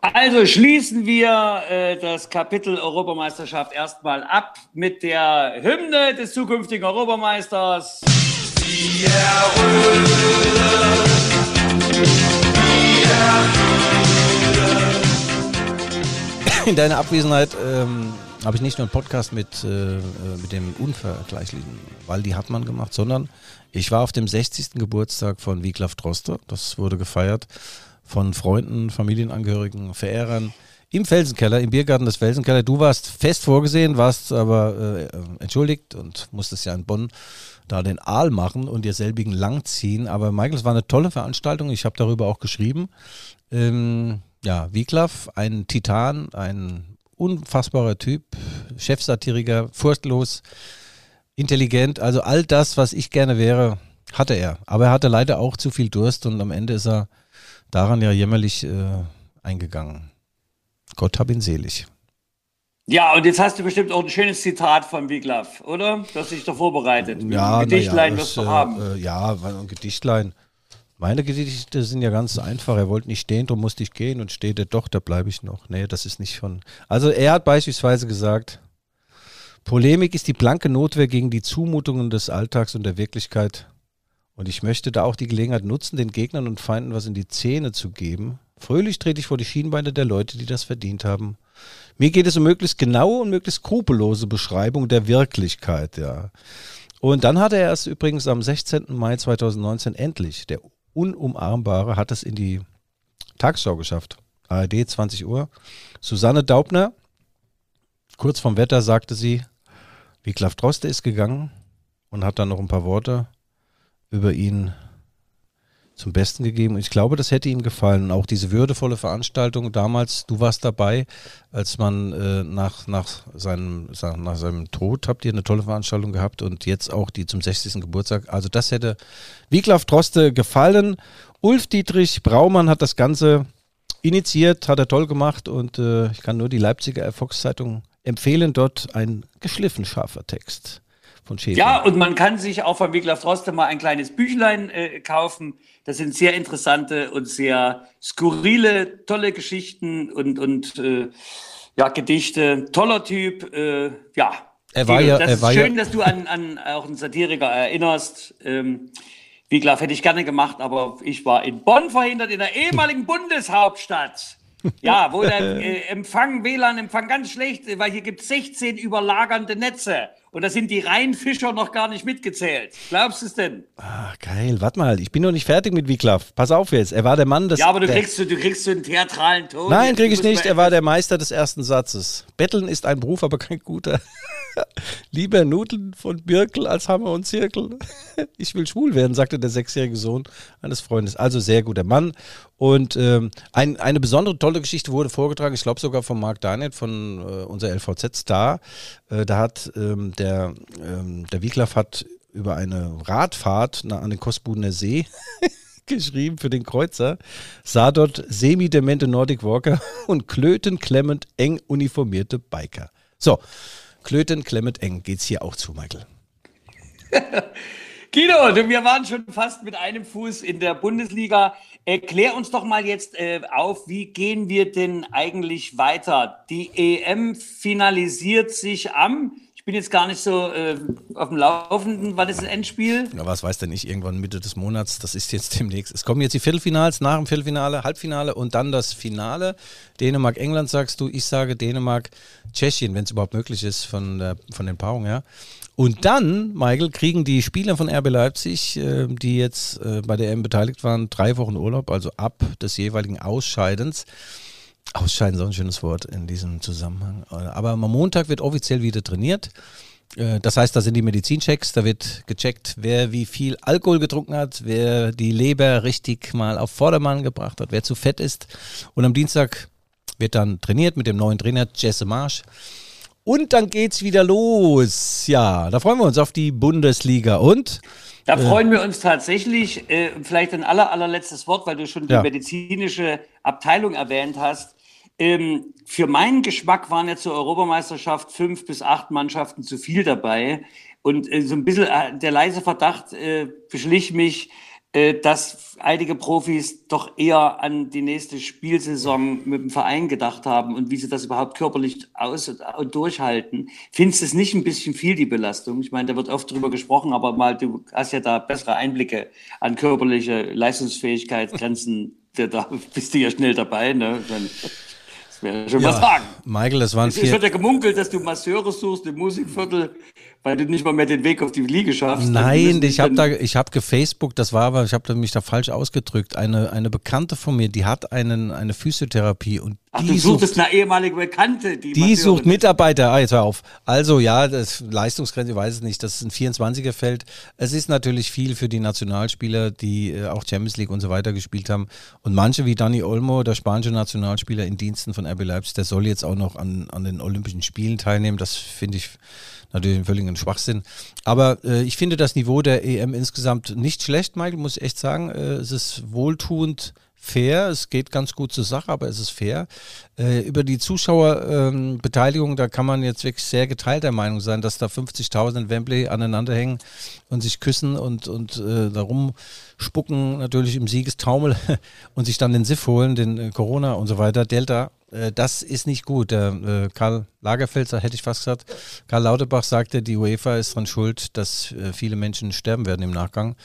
Also schließen wir äh, das Kapitel Europameisterschaft erstmal ab mit der Hymne des zukünftigen Europameisters. In deiner Abwesenheit ähm, habe ich nicht nur einen Podcast mit, äh, äh, mit dem unvergleichlichen Waldi Hartmann gemacht, sondern ich war auf dem 60. Geburtstag von Wiglaf Droste. Das wurde gefeiert von Freunden, Familienangehörigen, Verehrern im Felsenkeller, im Biergarten des Felsenkeller. Du warst fest vorgesehen, warst aber äh, entschuldigt und musstest ja in Bonn da den Aal machen und dir selbigen langziehen. Aber Michael, es war eine tolle Veranstaltung. Ich habe darüber auch geschrieben. Ähm, ja, Wiglaf, ein Titan, ein unfassbarer Typ, Chefsatiriker, furchtlos, intelligent, also all das, was ich gerne wäre, hatte er. Aber er hatte leider auch zu viel Durst und am Ende ist er daran ja jämmerlich äh, eingegangen. Gott hab ihn selig. Ja, und jetzt hast du bestimmt auch ein schönes Zitat von Wiglaf, oder? Das sich doch vorbereitet. Ja, ein Gedichtlein ja, wirst du äh, haben. Äh, ja, ein Gedichtlein. Meine Gedichte sind ja ganz einfach. Er wollte nicht stehen, darum musste ich gehen und steht er doch, da bleibe ich noch. Nee, das ist nicht von. Also er hat beispielsweise gesagt, Polemik ist die blanke Notwehr gegen die Zumutungen des Alltags und der Wirklichkeit. Und ich möchte da auch die Gelegenheit nutzen, den Gegnern und Feinden was in die Zähne zu geben. Fröhlich trete ich vor die Schienbeine der Leute, die das verdient haben. Mir geht es um möglichst genaue und möglichst skrupellose Beschreibung der Wirklichkeit, ja. Und dann hat er es übrigens am 16. Mai 2019 endlich, der Unumarmbare, hat es in die Tagesschau geschafft. ARD 20 Uhr. Susanne Daubner, kurz vom Wetter sagte sie, wie Klaff Droste ist gegangen und hat dann noch ein paar Worte über ihn zum Besten gegeben. Ich glaube, das hätte ihm gefallen. Und auch diese würdevolle Veranstaltung damals, du warst dabei, als man äh, nach, nach, seinem, nach seinem Tod habt ihr eine tolle Veranstaltung gehabt und jetzt auch die zum 60. Geburtstag. Also das hätte Wiglaf Droste gefallen. Ulf Dietrich Braumann hat das Ganze initiiert, hat er toll gemacht und äh, ich kann nur die Leipziger Erfolgszeitung empfehlen. Dort ein geschliffen scharfer Text von Schäfer. Ja, und man kann sich auch von Wiglaf Droste mal ein kleines Büchlein äh, kaufen. Das sind sehr interessante und sehr skurrile, tolle Geschichten und, und äh, ja, Gedichte. Toller Typ, äh, ja. Er war ja, das er ist war schön, ja, dass du an, an auch einen Satiriker erinnerst. Ähm, Wiglaf hätte ich gerne gemacht, aber ich war in Bonn verhindert, in der ehemaligen Bundeshauptstadt. Ja, wo der äh, Empfang, WLAN-Empfang ganz schlecht, weil hier gibt es 16 überlagernde Netze. Und da sind die Rheinfischer noch gar nicht mitgezählt. Glaubst du es denn? Ah, geil. Warte mal, ich bin noch nicht fertig mit Wiglaf. Pass auf jetzt. Er war der Mann des. Ja, aber du kriegst, du, du kriegst so einen theatralen Ton. Nein, kriege ich nicht. Er war der Meister des ersten Satzes. Betteln ist ein Beruf, aber kein guter. Lieber Nudeln von Birkel als Hammer und Zirkel. Ich will schwul werden, sagte der sechsjährige Sohn eines Freundes. Also sehr guter Mann. Und ähm, ein, eine besondere tolle Geschichte wurde vorgetragen, ich glaube sogar von Marc Daniel, von äh, unser LVZ-Star. Äh, da hat ähm, der, ähm, der Wiglaf hat über eine Radfahrt an den Kostbudener See geschrieben für den Kreuzer, sah dort semi-demente Nordic Walker und klötenklemmend eng uniformierte Biker. So, klötenklemmend eng geht's hier auch zu, Michael. Guido, wir waren schon fast mit einem Fuß in der Bundesliga. Erklär uns doch mal jetzt äh, auf, wie gehen wir denn eigentlich weiter? Die EM finalisiert sich am, ich bin jetzt gar nicht so äh, auf dem Laufenden, wann ist das Endspiel? Ja, was weiß denn ich, irgendwann Mitte des Monats, das ist jetzt demnächst. Es kommen jetzt die Viertelfinals, nach dem Viertelfinale, Halbfinale und dann das Finale. Dänemark, England sagst du, ich sage Dänemark, Tschechien, wenn es überhaupt möglich ist von, der, von den Paarungen her. Und dann, Michael, kriegen die Spieler von RB Leipzig, äh, die jetzt äh, bei der EM beteiligt waren, drei Wochen Urlaub, also ab des jeweiligen Ausscheidens. Ausscheiden auch ein schönes Wort in diesem Zusammenhang. Aber am Montag wird offiziell wieder trainiert. Äh, Das heißt, da sind die Medizinchecks, da wird gecheckt, wer wie viel Alkohol getrunken hat, wer die Leber richtig mal auf Vordermann gebracht hat, wer zu fett ist. Und am Dienstag wird dann trainiert mit dem neuen Trainer Jesse Marsch. Und dann geht's wieder los. Ja, da freuen wir uns auf die Bundesliga. Und Da freuen wir uns tatsächlich, äh, vielleicht ein aller, allerletztes Wort, weil du schon die Ja. medizinische Abteilung erwähnt hast. Ähm, für meinen Geschmack waren jetzt zur Europameisterschaft fünf bis acht Mannschaften zu viel dabei. Und äh, so ein bisschen äh, der leise Verdacht äh, beschlich mich, äh, dass einige Profis doch eher an die nächste Spielsaison mit dem Verein gedacht haben und wie sie das überhaupt körperlich aus und durchhalten. Findest du es nicht ein bisschen viel, die Belastung? Ich meine, da wird oft drüber gesprochen, aber mal, du hast ja da bessere Einblicke an körperliche Leistungsfähigkeitsgrenzen. Da, da bist du ja schnell dabei, ne? Dann, wäre schon was sagen. Michael, das waren Es vier. wird ja gemunkelt, dass du Masseure suchst im Musikviertel, weil du nicht mal mehr den Weg auf die Liege schaffst. Nein, ich habe da, ich habe gefacebook, das war aber, ich habe mich da falsch ausgedrückt. Eine, eine Bekannte von mir, die hat einen, eine Physiotherapie und Ach, die du sucht, suchtest eine ehemalige Bekannte, die die sucht. Mitarbeiter. Ah, jetzt hör auf. Also ja, das Leistungsgrenze, ich weiß es nicht, das ist ein 24er-Feld. Es ist natürlich viel für die Nationalspieler, die äh, auch Champions League und so weiter gespielt haben. Und manche wie Dani Olmo, der spanische Nationalspieler in Diensten von RB Leipzig, der soll jetzt auch noch an, an den Olympischen Spielen teilnehmen. Das finde ich natürlich einen völligen Schwachsinn. Aber äh, ich finde das Niveau der EM insgesamt nicht schlecht, Michael, muss ich echt sagen. Äh, es ist wohltuend fair. Es geht ganz gut zur Sache, aber es ist fair. Äh, über die Zuschauerbeteiligung, ähm, da kann man jetzt wirklich sehr geteilter Meinung sein, dass da 50.000 in Wembley aneinander hängen und sich küssen und, und äh, darum spucken, natürlich im Siegestaumel und sich dann den SIF holen, den äh, Corona und so weiter, Delta. Äh, das ist nicht gut. Äh, Karl Lagerfelser, hätte ich fast gesagt, Karl Lauterbach sagte, die UEFA ist daran schuld, dass äh, viele Menschen sterben werden im Nachgang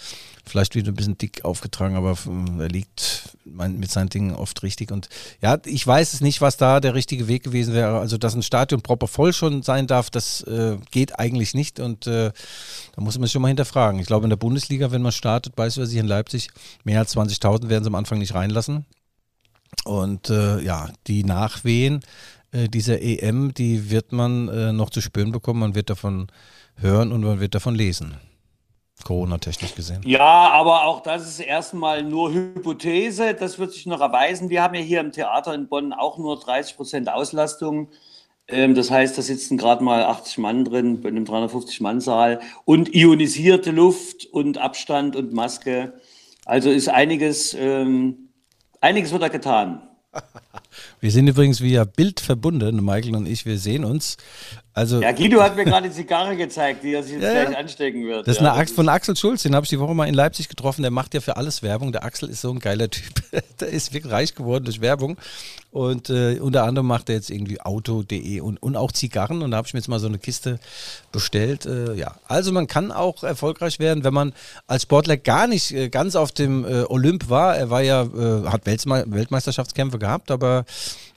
vielleicht wieder ein bisschen dick aufgetragen, aber er liegt mit seinen Dingen oft richtig. Und ja, ich weiß es nicht, was da der richtige Weg gewesen wäre. Also, dass ein Stadion proper voll schon sein darf, das äh, geht eigentlich nicht. Und äh, da muss man sich schon mal hinterfragen. Ich glaube, in der Bundesliga, wenn man startet, beispielsweise in Leipzig, mehr als 20.000 werden sie am Anfang nicht reinlassen. Und äh, ja, die Nachwehen äh, dieser EM, die wird man äh, noch zu spüren bekommen. Man wird davon hören und man wird davon lesen. Corona-technisch gesehen. Ja, aber auch das ist erstmal nur Hypothese. Das wird sich noch erweisen. Wir haben ja hier im Theater in Bonn auch nur 30 Prozent Auslastung. Ähm, das heißt, da sitzen gerade mal 80 Mann drin bei einem 350-Mann-Saal und ionisierte Luft und Abstand und Maske. Also ist einiges, ähm, einiges wird da getan. Wir sind übrigens via Bild verbunden, Michael und ich, wir sehen uns. Also, ja, Guido hat mir gerade die Zigarre gezeigt, die er sich jetzt ja, gleich anstecken wird. Das ist ja, eine Axt von Axel Schulz, den habe ich die Woche mal in Leipzig getroffen. Der macht ja für alles Werbung. Der Axel ist so ein geiler Typ. der ist wirklich reich geworden durch Werbung. Und äh, unter anderem macht er jetzt irgendwie Auto.de und, und auch Zigarren. Und da habe ich mir jetzt mal so eine Kiste bestellt. Äh, ja, also man kann auch erfolgreich werden, wenn man als Sportler gar nicht äh, ganz auf dem äh, Olymp war. Er war ja, äh, hat Weltme Weltmeisterschaftskämpfe gehabt, aber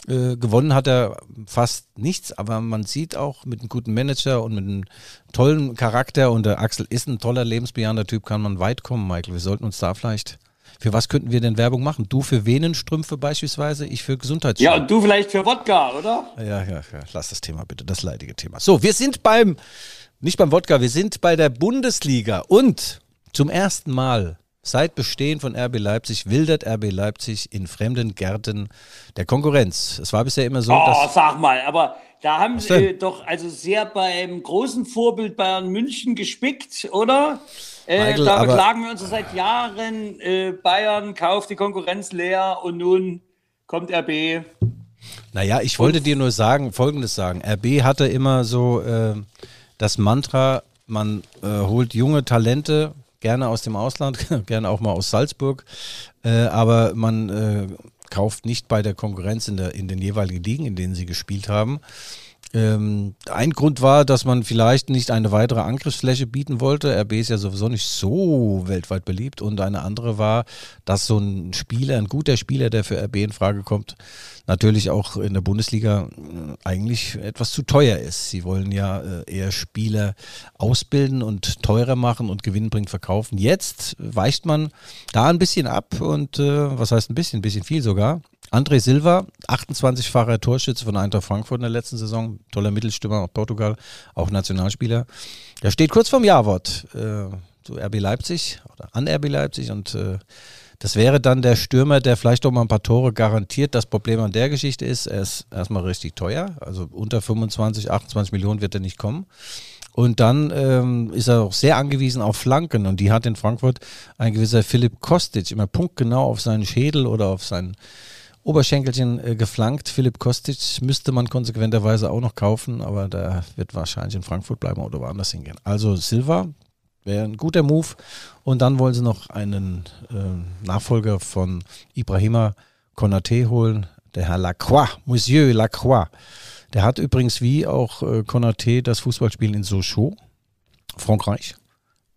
äh, gewonnen hat er fast nichts, aber man sieht auch mit einem guten Manager und mit einem tollen Charakter und der Axel ist ein toller, lebensbejahender Typ, kann man weit kommen, Michael. Wir sollten uns da vielleicht für was könnten wir denn Werbung machen? Du für Venenstrümpfe beispielsweise, ich für Gesundheitsschutz. Ja, und du vielleicht für Wodka, oder? Ja, ja, ja. Lass das Thema bitte, das leidige Thema. So, wir sind beim, nicht beim Wodka, wir sind bei der Bundesliga und zum ersten Mal Seit Bestehen von RB Leipzig wildert RB Leipzig in fremden Gärten der Konkurrenz. Es war bisher immer so, oh, dass. sag mal, aber da haben sie doch also sehr beim großen Vorbild Bayern München gespickt, oder? Äh, Michael, da beklagen wir uns seit Jahren, äh, Bayern kauft die Konkurrenz leer und nun kommt RB. Naja, ich wollte dir nur sagen, folgendes sagen. RB hatte immer so äh, das Mantra, man äh, holt junge Talente gerne aus dem Ausland, gerne auch mal aus Salzburg, äh, aber man äh, kauft nicht bei der Konkurrenz in, der, in den jeweiligen Ligen, in denen sie gespielt haben. Ähm, ein Grund war, dass man vielleicht nicht eine weitere Angriffsfläche bieten wollte. RB ist ja sowieso nicht so weltweit beliebt. Und eine andere war, dass so ein Spieler, ein guter Spieler, der für RB in Frage kommt, natürlich auch in der Bundesliga äh, eigentlich etwas zu teuer ist. Sie wollen ja äh, eher Spieler ausbilden und teurer machen und gewinnbringend verkaufen. Jetzt weicht man da ein bisschen ab und äh, was heißt ein bisschen, ein bisschen viel sogar. André Silva, 28-facher Torschütze von Eintracht Frankfurt in der letzten Saison, toller Mittelstürmer aus Portugal, auch Nationalspieler. Der steht kurz vorm Jawort äh, zu RB Leipzig oder an RB Leipzig und äh, das wäre dann der Stürmer, der vielleicht auch mal ein paar Tore garantiert. Das Problem an der Geschichte ist, er ist erstmal richtig teuer, also unter 25, 28 Millionen wird er nicht kommen. Und dann ähm, ist er auch sehr angewiesen auf Flanken und die hat in Frankfurt ein gewisser Philipp Kostic immer punktgenau auf seinen Schädel oder auf seinen Oberschenkelchen äh, geflankt. Philipp Kostic müsste man konsequenterweise auch noch kaufen, aber der wird wahrscheinlich in Frankfurt bleiben oder woanders hingehen. Also Silva wäre ein guter Move. Und dann wollen sie noch einen äh, Nachfolger von Ibrahima Konaté holen, der Herr Lacroix, Monsieur Lacroix. Der hat übrigens wie auch äh, Konaté das Fußballspielen in Sochaux, Frankreich,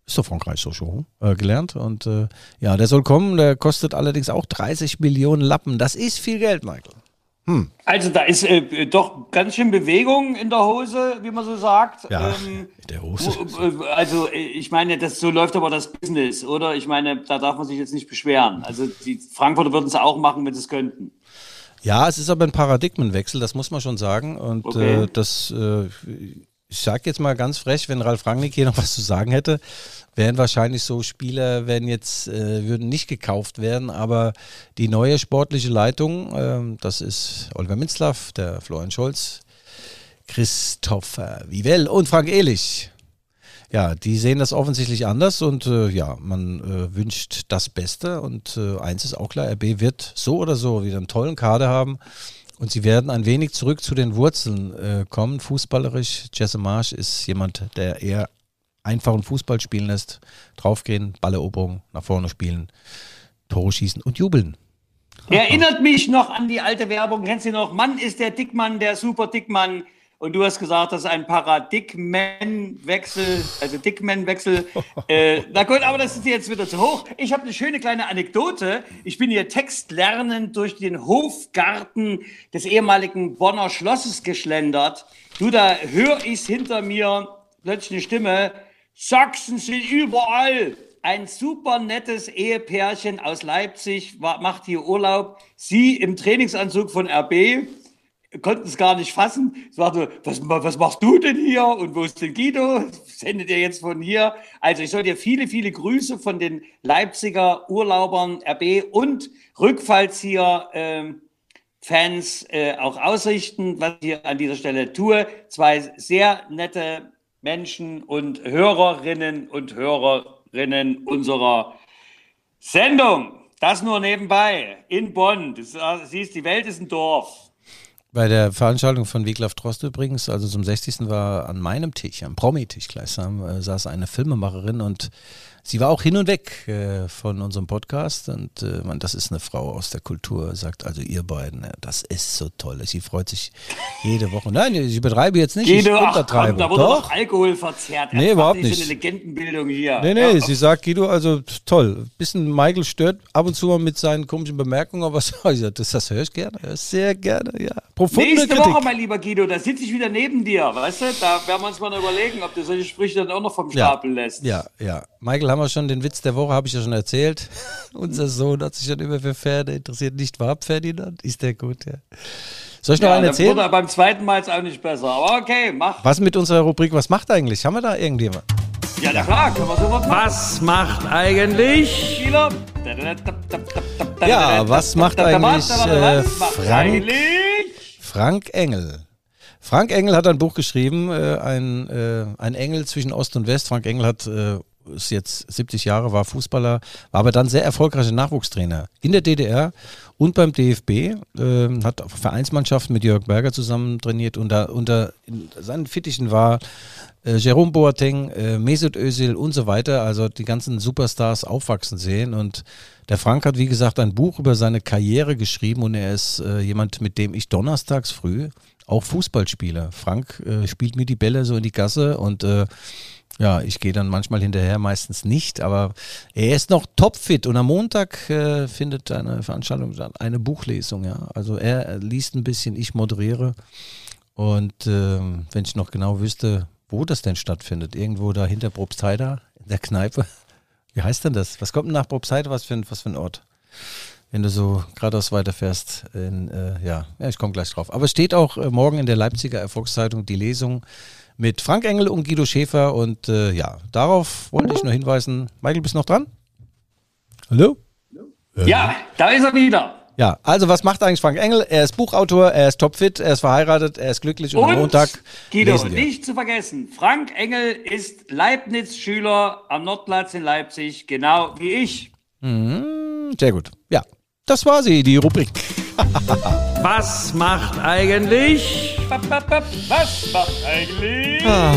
ist doch Frankreich so schon äh, gelernt. Und äh, ja, der soll kommen. Der kostet allerdings auch 30 Millionen Lappen. Das ist viel Geld, Michael. Hm. Also da ist äh, doch ganz schön Bewegung in der Hose, wie man so sagt. Ja, ähm, in der Hose. Äh, also äh, ich meine, das so läuft aber das Business, oder? Ich meine, da darf man sich jetzt nicht beschweren. Also die Frankfurter würden es auch machen, wenn sie es könnten. Ja, es ist aber ein Paradigmenwechsel, das muss man schon sagen. Und okay. äh, das äh, ich sage jetzt mal ganz frech, wenn Ralf Rangnick hier noch was zu sagen hätte, wären wahrscheinlich so Spieler, werden jetzt, äh, würden nicht gekauft werden, aber die neue sportliche Leitung, äh, das ist Oliver Minzlaff, der Florian Scholz, Christopher Vivell und Frank Ehlich. ja, die sehen das offensichtlich anders und äh, ja, man äh, wünscht das Beste und äh, eins ist auch klar, RB wird so oder so wieder einen tollen Kader haben und sie werden ein wenig zurück zu den Wurzeln äh, kommen, fußballerisch. Jesse Marsch ist jemand, der eher einfachen Fußball spielen lässt, draufgehen, Balleroberung, nach vorne spielen, Tore schießen und jubeln. Erinnert mich noch an die alte Werbung, kennst du noch? Mann ist der Dickmann, der super Dickmann. Und du hast gesagt, das ist ein Paradigmenwechsel, also Dickman-Wechsel. äh, na gut, aber das ist jetzt wieder zu hoch. Ich habe eine schöne kleine Anekdote. Ich bin hier textlernend durch den Hofgarten des ehemaligen Bonner Schlosses geschlendert. Du, da höre ich hinter mir plötzlich eine Stimme. Sachsen sind überall. Ein super nettes Ehepärchen aus Leipzig macht hier Urlaub. Sie im Trainingsanzug von RB konnten es gar nicht fassen. Sagte, was, was machst du denn hier? Und wo ist denn Guido? Sendet ihr jetzt von hier? Also ich soll dir viele, viele Grüße von den Leipziger Urlaubern, RB und Rückfallzieher ähm, Fans äh, auch ausrichten, was ich hier an dieser Stelle tue. Zwei sehr nette Menschen und Hörerinnen und Hörerinnen unserer Sendung. Das nur nebenbei in Bonn. Du siehst, die Welt ist ein Dorf. Bei der Veranstaltung von Wiglaf Trost übrigens, also zum 60. war an meinem Tisch, am Promi-Tisch gleichsam, äh, saß eine Filmemacherin und sie war auch hin und weg äh, von unserem Podcast und äh, man, das ist eine Frau aus der Kultur, sagt also ihr beiden, ja, das ist so toll. Sie freut sich jede Woche. Nein, ich übertreibe jetzt nicht, Guido, ich untertreibe. Ach, da wurde doch. Alkohol verzerrt. Nee, überhaupt nicht. So eine Legendenbildung hier. Nee, nee, ja. sie sagt, Guido, also toll. Bisschen Michael stört ab und zu mal mit seinen komischen Bemerkungen, aber das, das höre ich gerne, sehr gerne, ja. Profunde Nächste Kritik. Woche, mein lieber Guido, da sitze ich wieder neben dir, weißt du? Da werden wir uns mal überlegen, ob du solche Sprüche dann auch noch vom Stapel ja, lässt. Ja, ja. Michael, haben wir schon den Witz der Woche, habe ich ja schon erzählt. Unser Sohn hat sich schon immer für Pferde interessiert. Nicht wahr, Ferdinand? Ist der gut, ja. Soll ich noch ja, einen erzählen? Wurde beim zweiten Mal ist auch nicht besser. Aber okay, mach. Was mit unserer Rubrik Was macht eigentlich? Haben wir da irgendjemand? Ja, ja. klar, können wir sofort machen. Was macht eigentlich? Ja, was macht eigentlich äh, Frank, Frank Engel? Frank Engel hat ein Buch geschrieben, äh, ein, äh, ein Engel zwischen Ost und West. Frank Engel hat äh, ist jetzt 70 Jahre, war Fußballer, war aber dann sehr erfolgreicher Nachwuchstrainer in der DDR und beim DFB, äh, hat Vereinsmannschaften mit Jörg Berger zusammen trainiert. und da unter seinen Fittichen war äh, Jerome Boateng, äh, Mesut Özil und so weiter, also die ganzen Superstars aufwachsen sehen. Und der Frank hat, wie gesagt, ein Buch über seine Karriere geschrieben und er ist äh, jemand, mit dem ich donnerstags früh auch Fußball spiele. Frank äh, spielt mir die Bälle so in die Gasse und äh, ja, ich gehe dann manchmal hinterher, meistens nicht, aber er ist noch topfit und am Montag äh, findet eine Veranstaltung eine Buchlesung, ja. Also er liest ein bisschen, ich moderiere und äh, wenn ich noch genau wüsste, wo das denn stattfindet, irgendwo da hinter Probstheida in der Kneipe. Wie heißt denn das? Was kommt denn nach Probstheida? Was für ein, was für ein Ort? Wenn du so geradeaus weiterfährst, in, äh, ja. ja, ich komme gleich drauf. Aber es steht auch äh, morgen in der Leipziger Erfolgszeitung die Lesung mit Frank Engel und Guido Schäfer. Und äh, ja, darauf wollte ich nur hinweisen. Michael, bist du noch dran? Hallo? Ja, da ist er wieder. Ja, also was macht eigentlich Frank Engel? Er ist Buchautor, er ist topfit, er ist verheiratet, er ist glücklich und, und am Montag. Guido, nicht zu vergessen, Frank Engel ist Leibniz-Schüler am Nordplatz in Leipzig, genau wie ich. Mhm, sehr gut. Ja, das war sie, die Rubrik. Was macht eigentlich? Was macht eigentlich? Ah.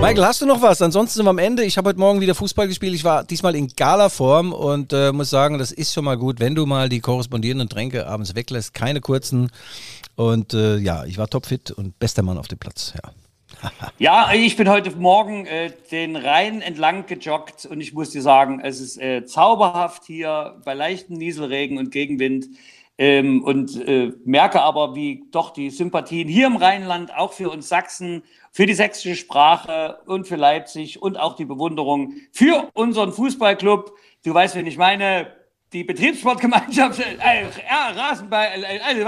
Michael, hast du noch was? Ansonsten sind wir am Ende. Ich habe heute Morgen wieder Fußball gespielt. Ich war diesmal in Gala-Form und äh, muss sagen, das ist schon mal gut, wenn du mal die korrespondierenden Tränke abends weglässt. Keine kurzen. Und äh, ja, ich war topfit und bester Mann auf dem Platz. Ja. Ja, ich bin heute Morgen äh, den Rhein entlang gejoggt und ich muss dir sagen, es ist äh, zauberhaft hier bei leichtem Nieselregen und Gegenwind. Ähm, und äh, merke aber, wie doch die Sympathien hier im Rheinland auch für uns Sachsen, für die sächsische Sprache und für Leipzig und auch die Bewunderung für unseren Fußballclub. Du weißt, wen ich meine, die Betriebssportgemeinschaft, äh, ja, Rasenball, äh, also,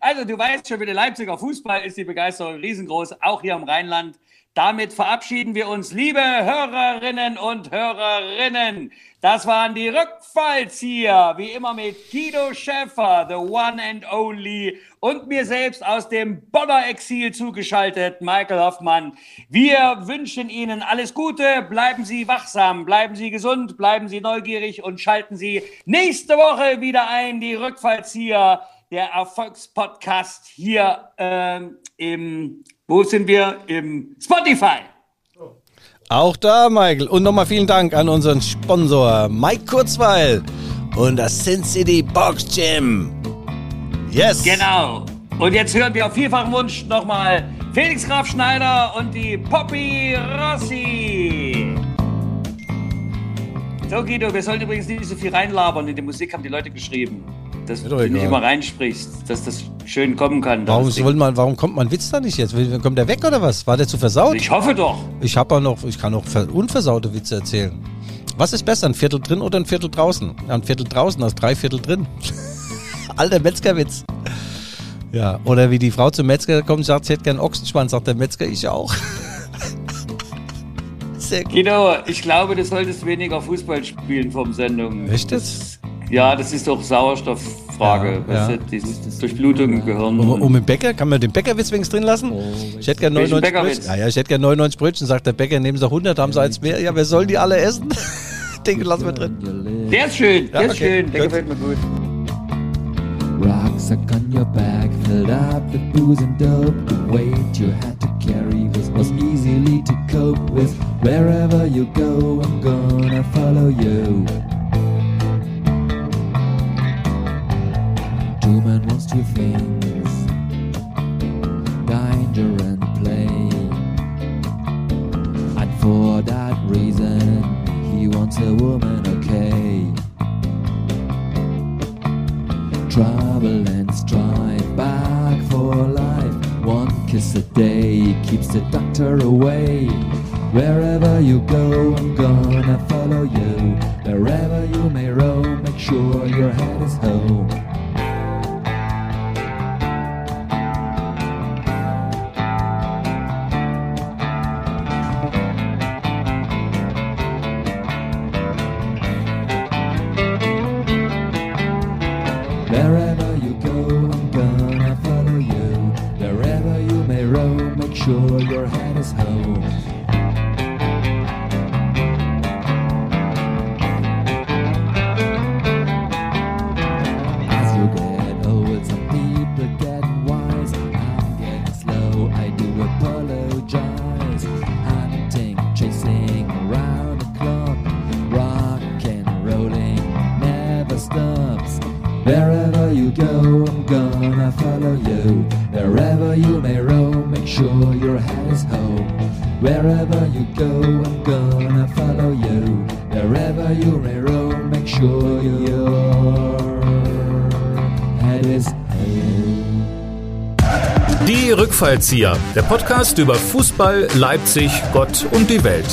also du weißt schon, mit dem Leipziger Fußball ist die Begeisterung riesengroß, auch hier im Rheinland. Damit verabschieden wir uns, liebe Hörerinnen und Hörerinnen. Das waren die Rückfallzieher, wie immer mit Guido Schäfer, the one and only, und mir selbst aus dem Bonner Exil zugeschaltet, Michael Hoffmann. Wir wünschen Ihnen alles Gute, bleiben Sie wachsam, bleiben Sie gesund, bleiben Sie neugierig und schalten Sie nächste Woche wieder ein, die Rückfallzieher, der Erfolgspodcast hier ähm, im wo sind wir? Im Spotify. Auch da, Michael. Und nochmal vielen Dank an unseren Sponsor Mike Kurzweil und das Sin City Box Gym. Yes. Genau. Und jetzt hören wir auf vielfachen Wunsch nochmal Felix Graf Schneider und die Poppy Rossi. So, Guido, wir sollten übrigens nicht so viel reinlabern. In die Musik haben die Leute geschrieben dass du nicht immer reinsprichst, dass das schön kommen kann. Warum, soll man, warum kommt mein Witz da nicht jetzt? Kommt der weg oder was? War der zu versaut? Ich hoffe doch. Ich habe auch noch, ich kann auch unversaute Witze erzählen. Was ist besser, ein Viertel drin oder ein Viertel draußen? Ja, ein Viertel draußen als drei Viertel drin. Alter Metzgerwitz. Ja, oder wie die Frau zum Metzger kommt und sagt, sie hätte gern Ochsenschwanz, sagt der Metzger, ich auch. Sehr gut. Genau, ich glaube, du solltest weniger Fußball spielen vom Sendung. Echt jetzt? Ja, das ist doch Sauerstofffrage. Ja, ja. Die Durchblutung im Gehirn. Und, und mit Bäcker, kann man den Bäckerwitz wenigstens drin lassen? Oh, ich hätte gerne 99 Brötchen. Ja, ja, ich hätte gerne 99 Brötchen, sagt der Bäcker, nehmen Sie 100, haben Sie eins mehr. Ja, wer soll die alle essen? den lassen wir drin. Der ist schön, der ja, ist schön, der gefällt mir gut. Rucksack on your back, filled up with booze and dope. The weight you had to carry was, was easily to cope with. Wherever you go, I'm gonna follow you. Two men wants two things danger and play. And for that reason, he wants a woman, okay. Trouble and strife, back for life. One kiss a day keeps the doctor away. Wherever you go, I'm gonna follow you. Wherever you may roam, make sure your head is home. Rückfallzieher, der Podcast über Fußball, Leipzig, Gott und die Welt.